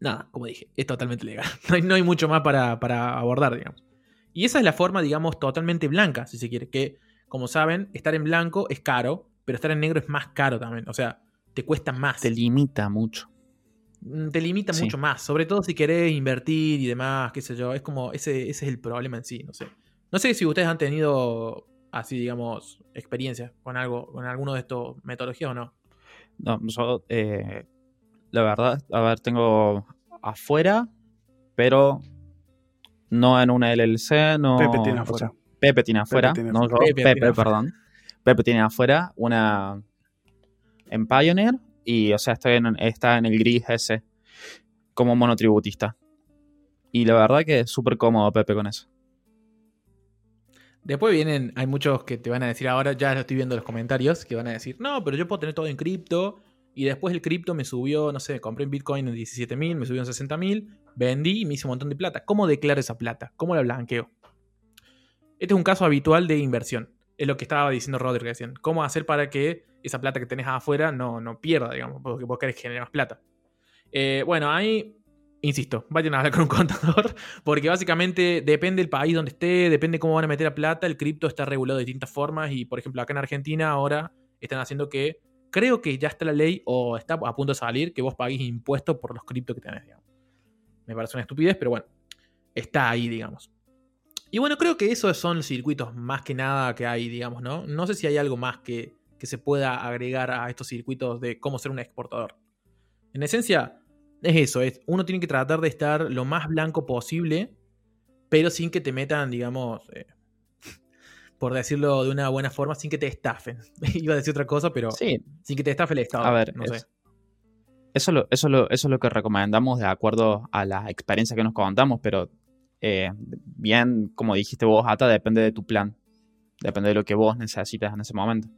nada, como dije, es totalmente legal. No hay, no hay mucho más para, para abordar, digamos. Y esa es la forma, digamos, totalmente blanca, si se quiere, que, como saben, estar en blanco es caro, pero estar en negro es más caro también, o sea, te cuesta más. Te limita mucho. Mm, te limita Sí. mucho más, sobre todo si querés invertir y demás, qué sé yo, es como, ese, ese es el problema en sí, no sé. No sé si ustedes han tenido, así digamos, experiencia con algo, con alguno de estos metodologías o no. No, yo, eh, la verdad, a ver, tengo afuera, pero no en una LLC, no. Pepe tiene o afuera. sea, Pepe tiene afuera, tiene no yo, Pepe perdón. Pepe tiene afuera una en Pioneer y, o sea, estoy en, está en el gris ese como monotributista. Y la verdad que es súper cómodo Pepe con eso. Después vienen, hay muchos que te van a decir ahora, ya lo estoy viendo en los comentarios, que van a decir, no, pero yo puedo tener todo en cripto y después el cripto me subió, no sé, compré en Bitcoin en 17 mil, me subió en 60 mil, vendí y me hice un montón de plata. ¿Cómo declaro esa plata? ¿Cómo la blanqueo? Este es un caso habitual de inversión. Es lo que estaba diciendo Rodri recién. ¿Cómo hacer para que esa plata que tenés afuera no, no pierda, digamos? Porque vos querés generar más plata. Eh, bueno, ahí, insisto, vayan a hablar con un contador, porque básicamente depende del país donde esté, depende cómo van a meter la plata, el cripto está regulado de distintas formas y, por ejemplo, acá en Argentina ahora están haciendo que, creo que ya está la ley o está a punto de salir, que vos pagues impuestos por los criptos que tenés, digamos. Me parece una estupidez, pero bueno, está ahí, digamos. Y bueno, creo que esos son los circuitos más que nada que hay, digamos, ¿no? No sé si hay algo más que, que se pueda agregar a estos circuitos de cómo ser un exportador. En esencia, es eso, es, uno tiene que tratar de estar lo más blanco posible, pero sin que te metan, digamos, eh, por decirlo de una buena forma, sin que te estafen. Iba a decir otra cosa, pero Sí, sin que te estafe el Estado. a ver, no es- sé. eso, lo- eso, lo- eso es lo que recomendamos de acuerdo a la experiencia que nos contamos, pero eh, bien, como dijiste vos, Ata, depende de tu plan. Depende de lo que vos necesitas en ese momento.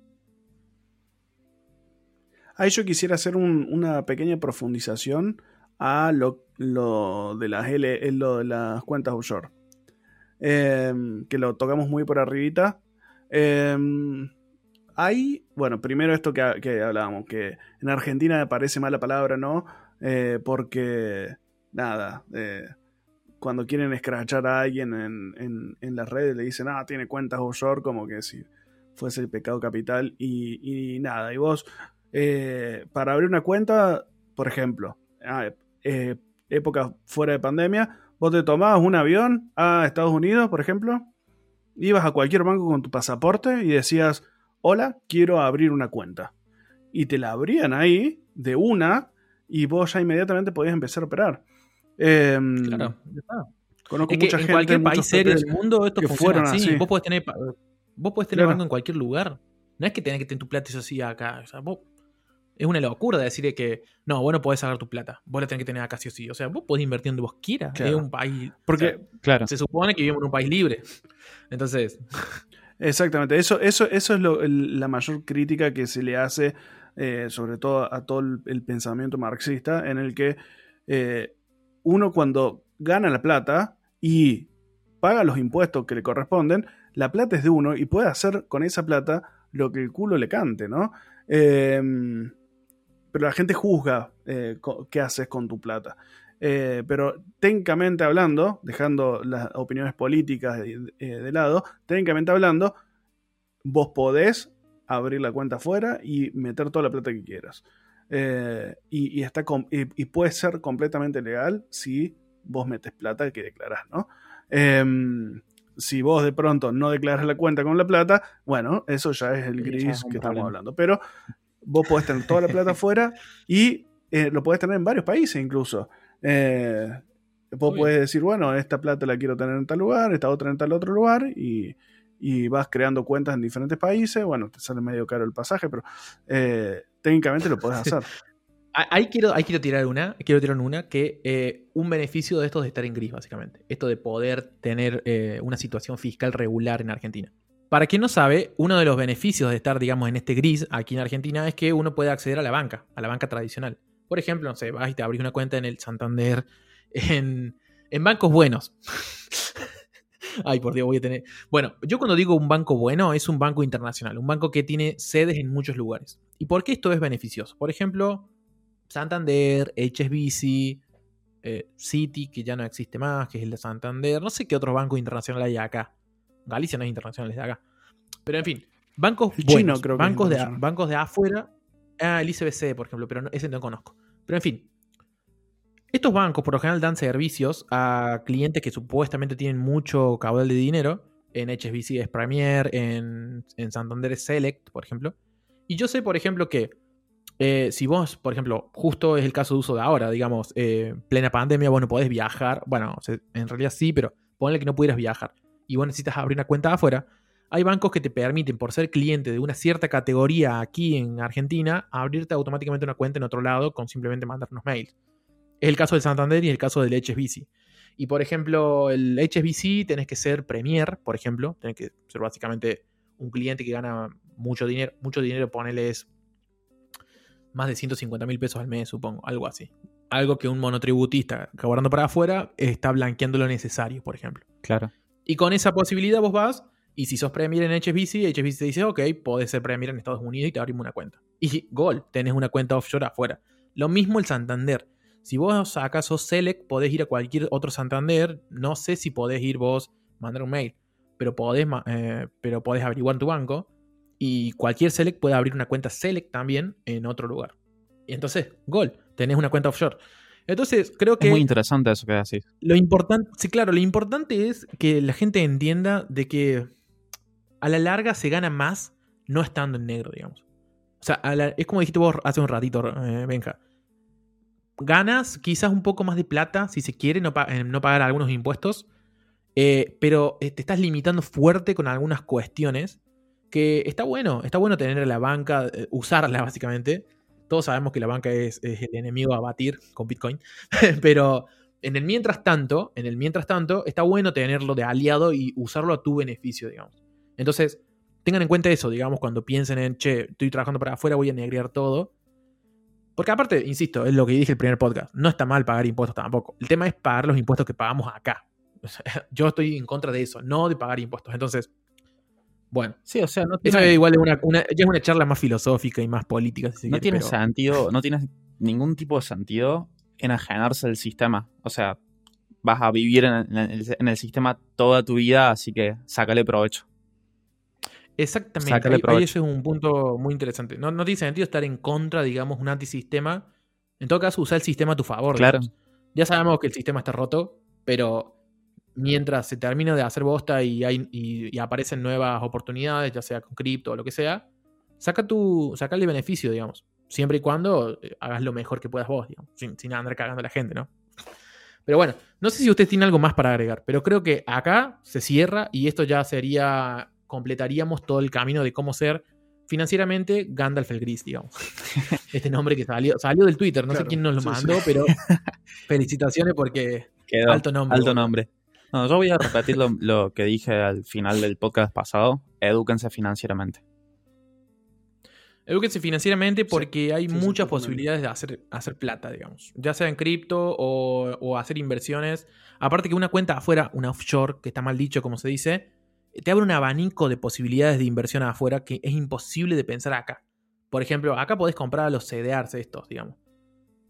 Ahí yo quisiera hacer un- una pequeña profundización a lo, de las L, en lo de las cuentas offshore. Em, que lo tocamos muy por arribita. Em, hay, bueno, primero esto que, hablábamos, que en Argentina parece mala palabra, ¿no? Eh, porque, nada, eh, cuando quieren escrachar a alguien en, las redes le dicen, ah, tiene cuentas offshore, como que si fuese el pecado capital y, y nada, y vos eh, para abrir una cuenta, por ejemplo, ah, eh, época fuera de pandemia, vos te tomabas un avión a Estados Unidos, por ejemplo, ibas a cualquier banco con tu pasaporte y decías, hola, quiero abrir una cuenta. Y te la abrían ahí de una y vos ya inmediatamente podías empezar a operar. Em, Claro. Conozco Es que mucha en gente, cualquier país serio del mundo esto que funciona fueron así. así. Vos podés tener, vos podés tener Claro. banco en cualquier lugar. No es que tenés que tener tu plata eso sí acá. O sea, vos- es una locura decir que no, vos no podés sacar tu plata. Vos la tenés que tener acá sí o sí. O sea, vos podés invertir donde vos quieras. Claro. Es un país. Porque o sea, Claro. se supone que vivimos en un país libre. Entonces, Exactamente, eso, eso, eso es lo- el- la mayor crítica que se le hace, eh, sobre todo a todo el, el pensamiento marxista, en el que eh, uno cuando gana la plata y paga los impuestos que le corresponden, la plata es de uno y puede hacer con esa plata lo que el culo le cante, ¿no? Eh, pero la gente juzga eh, qué haces con tu plata. Eh, pero técnicamente hablando, dejando las opiniones políticas de, eh, de lado, técnicamente hablando, vos podés abrir la cuenta afuera y meter toda la plata que quieras. Eh, y, y está y, y puede ser completamente legal si vos metes plata que declarás, ¿no? Em, si vos de pronto no declaras la cuenta con la plata, bueno, eso ya es el gris es que estamos hablando. Pero vos podés tener toda la plata afuera y eh, lo podés tener en varios países incluso. Eh, vos podés decir, bueno, esta plata la quiero tener en tal lugar, esta otra en tal otro lugar, y, y vas creando cuentas en diferentes países. Bueno, te sale medio caro el pasaje, pero eh, técnicamente lo podés hacer. Ah, Ahí quiero, ahí quiero tirar una, quiero tirar una que eh, un beneficio de esto es de estar en gris, básicamente. Esto de poder tener eh, una situación fiscal regular en Argentina. Para quien no sabe, uno de los beneficios de estar, digamos, en este gris aquí en Argentina es que uno puede acceder a la banca, a la banca tradicional. Por ejemplo, no sé, vas y te abrís una cuenta en el Santander, en, en bancos buenos. Ay, por Dios, voy a tener. Bueno, yo cuando digo un banco bueno, es un banco internacional, un banco que tiene sedes en muchos lugares. ¿Y por qué esto es beneficioso? Por ejemplo, Santander, HSBC, eh, Citi, que ya no existe más, que es el de Santander. No sé qué otros bancos internacionales hay acá. Galicia no es internacional, es de acá. Pero en fin, bancos El chino buenos, creo bancos, de, bancos de afuera. Ah, el ICBC, por ejemplo, pero no- ese no conozco. Pero en fin, estos bancos por lo general dan servicios a clientes que supuestamente tienen mucho caudal de dinero. En HSBC es Premier, en, en Santander es Select, por ejemplo. Y yo sé, por ejemplo, que eh, si vos, por ejemplo, justo es el caso de uso de ahora, digamos, eh, plena pandemia, vos no podés viajar. Bueno, en realidad sí, pero ponle que no pudieras viajar. Y vos necesitas abrir una cuenta afuera. Hay bancos que te permiten, por ser cliente de una cierta categoría aquí en Argentina, abrirte automáticamente una cuenta en otro lado con simplemente mandar unos mails. Es el caso del Santander y el caso del HSBC. Y por ejemplo, el HSBC tenés que ser Premier, por ejemplo. Tenés que ser básicamente un cliente que gana mucho dinero. Mucho dinero, ponele es más de 150 mil pesos al mes, supongo. Algo así. Algo que un monotributista cobrando para afuera está blanqueando lo necesario, por ejemplo. Claro. Y con esa posibilidad vos vas Y si sos Premier en HSBC, HSBC te dice, ok, podés ser Premier en Estados Unidos y te abrimos una cuenta. Y gol, tenés una cuenta offshore afuera. Lo mismo el Santander. Si vos acaso Select, podés ir a cualquier otro Santander. No sé si podés ir vos, mandar un mail, pero podés, eh, pero podés averiguar tu banco. Y cualquier Select puede abrir una cuenta Select también en otro lugar. Y entonces, gol, tenés una cuenta offshore. Entonces, creo que. Es muy interesante eso que decís. Lo importante, sí, claro, lo importante es que la gente entienda de que a la larga se gana más no estando en negro, digamos. O sea, es como dijiste vos hace un ratito, eh, Benja. Ganas quizás un poco más de plata, si se quiere, no, no pagar algunos impuestos, eh, pero eh, te estás limitando fuerte con algunas cuestiones que está bueno, está bueno tener la banca, usarla básicamente. Todos sabemos que la banca es, es el enemigo a batir con Bitcoin, pero en el mientras tanto, en el mientras tanto, está bueno tenerlo de aliado y usarlo a tu beneficio, digamos. Entonces, tengan en cuenta eso, digamos, cuando piensen en, che, estoy trabajando para afuera, voy a negrear todo. Porque aparte, insisto, es lo que dije el primer podcast, no está mal pagar impuestos tampoco. El tema es pagar los impuestos que pagamos acá. yo estoy en contra de eso, no de pagar impuestos. Entonces, bueno. Sí, o sea, no tiene... Eso es igual una, ya es una charla más filosófica y más política. no tiene sentido, no tiene ningún tipo de sentido enajenarse del sistema. O sea, vas a vivir en el sistema toda tu vida, así que sácale provecho. Exactamente, ahí, eso es un punto muy interesante. No, no tiene sentido estar en contra, digamos, un antisistema. En todo caso, usar el sistema a tu favor. Claro. Ya sabemos que el sistema está roto, pero mientras se termina de hacer bosta y, hay, y, aparecen nuevas oportunidades, ya sea con cripto o lo que sea, saca tu, el beneficio, digamos. Siempre y cuando eh, hagas lo mejor que puedas vos, digamos, sin, sin andar cagando a la gente, ¿no? Pero bueno, no sé si usted tiene algo más para agregar, pero creo que acá se cierra y esto ya sería completaríamos todo el camino de cómo ser financieramente Gandalf el Gris, digamos. Este nombre que salió, salió del Twitter, no sé quién nos lo mandó, pero felicitaciones porque alto nombre. Alto nombre. No, yo voy a repetir lo, que dije al final del podcast pasado. Edúquense financieramente. Edúquense financieramente porque hay muchas posibilidades de hacer, hacer plata, digamos. Ya sea en cripto o, o, hacer inversiones. Aparte que una cuenta afuera, una offshore, que está mal dicho como se dice, te abre un abanico de posibilidades de inversión afuera que es imposible de pensar acá. Por ejemplo, acá podés comprar a los CDRs estos, digamos.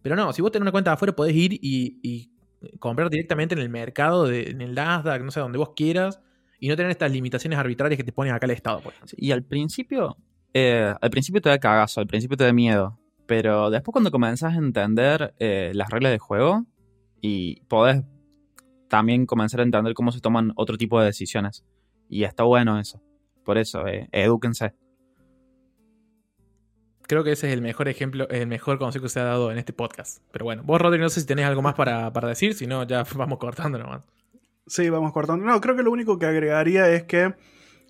Pero no, si vos tenés una cuenta afuera, podés ir y, comprar directamente en el mercado, de, en el Nasdaq, no sé, donde vos quieras, y no tener estas limitaciones arbitrarias que te ponen acá el Estado. Y al principio, eh, al principio te da cagazo, al principio te da miedo. Pero después cuando comenzás a entender eh, las reglas de juego y podés también comenzar a entender cómo se toman otro tipo de decisiones. Y está bueno eso. Por eso, eh, edúquense. Creo que ese es el mejor ejemplo, el mejor consejo que se ha dado en este podcast. Pero bueno, vos, Rodri, no sé si tenés algo más para, decir, si no, ya vamos cortando nomás. Sí, vamos cortando. No, creo que lo único que agregaría es que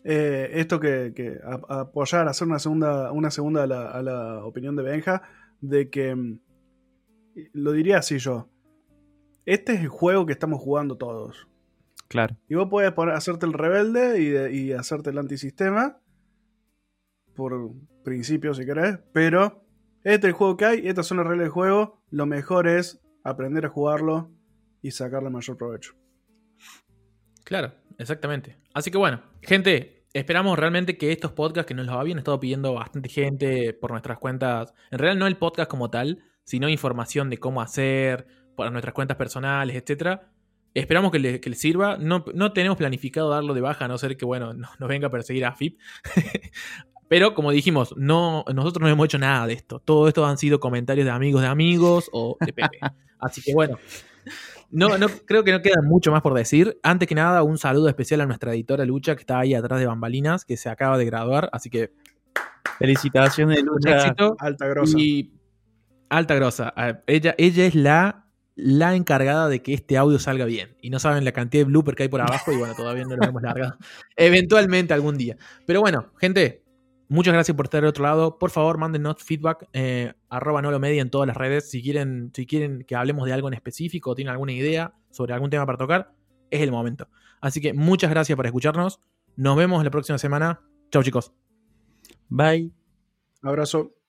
eh, esto que, apoyar, hacer una segunda, una segunda a la, opinión de Benja, de que, mm, lo diría así yo, este es el juego que estamos jugando todos. Claro. Y vos podés poner, hacerte el rebelde y, hacerte el antisistema. Por principio, si querés. Pero este es el juego que hay, estas son las reglas del juego. Lo mejor es aprender a jugarlo y sacarle mayor provecho. Claro, exactamente. Así que bueno, gente, esperamos realmente que estos podcasts que nos los habían estado pidiendo bastante gente por nuestras cuentas, en realidad no el podcast como tal, sino información de cómo hacer, por nuestras cuentas personales, etcétera Esperamos que les le sirva. No, no, tenemos planificado darlo de baja, a no ser que, bueno, nos no venga a perseguir a FIP. Pero como dijimos, no, nosotros no hemos hecho nada de esto. Todo esto han sido comentarios de amigos de amigos o de Pepe. Así que bueno, no, no, creo que no queda mucho más por decir. Antes que nada, un saludo especial a nuestra editora Lucha, que está ahí atrás de bambalinas, que se acaba de graduar. Así que. Felicitaciones, Lucha. alta grosa. Y alta grosa. Ella, ella es la la encargada de que este audio salga bien. Y no saben la cantidad de blooper que hay por abajo y bueno, todavía no lo hemos largado. Eventualmente algún día. Pero bueno, gente, muchas gracias por estar del otro lado. Por favor, mándenos feedback, eh, arroba no lo media en todas las redes. Si quieren, si quieren que hablemos de algo en específico o tienen alguna idea sobre algún tema para tocar, es el momento. Así que muchas gracias por escucharnos. Nos vemos la próxima semana. Chao chicos. Bye. Abrazo.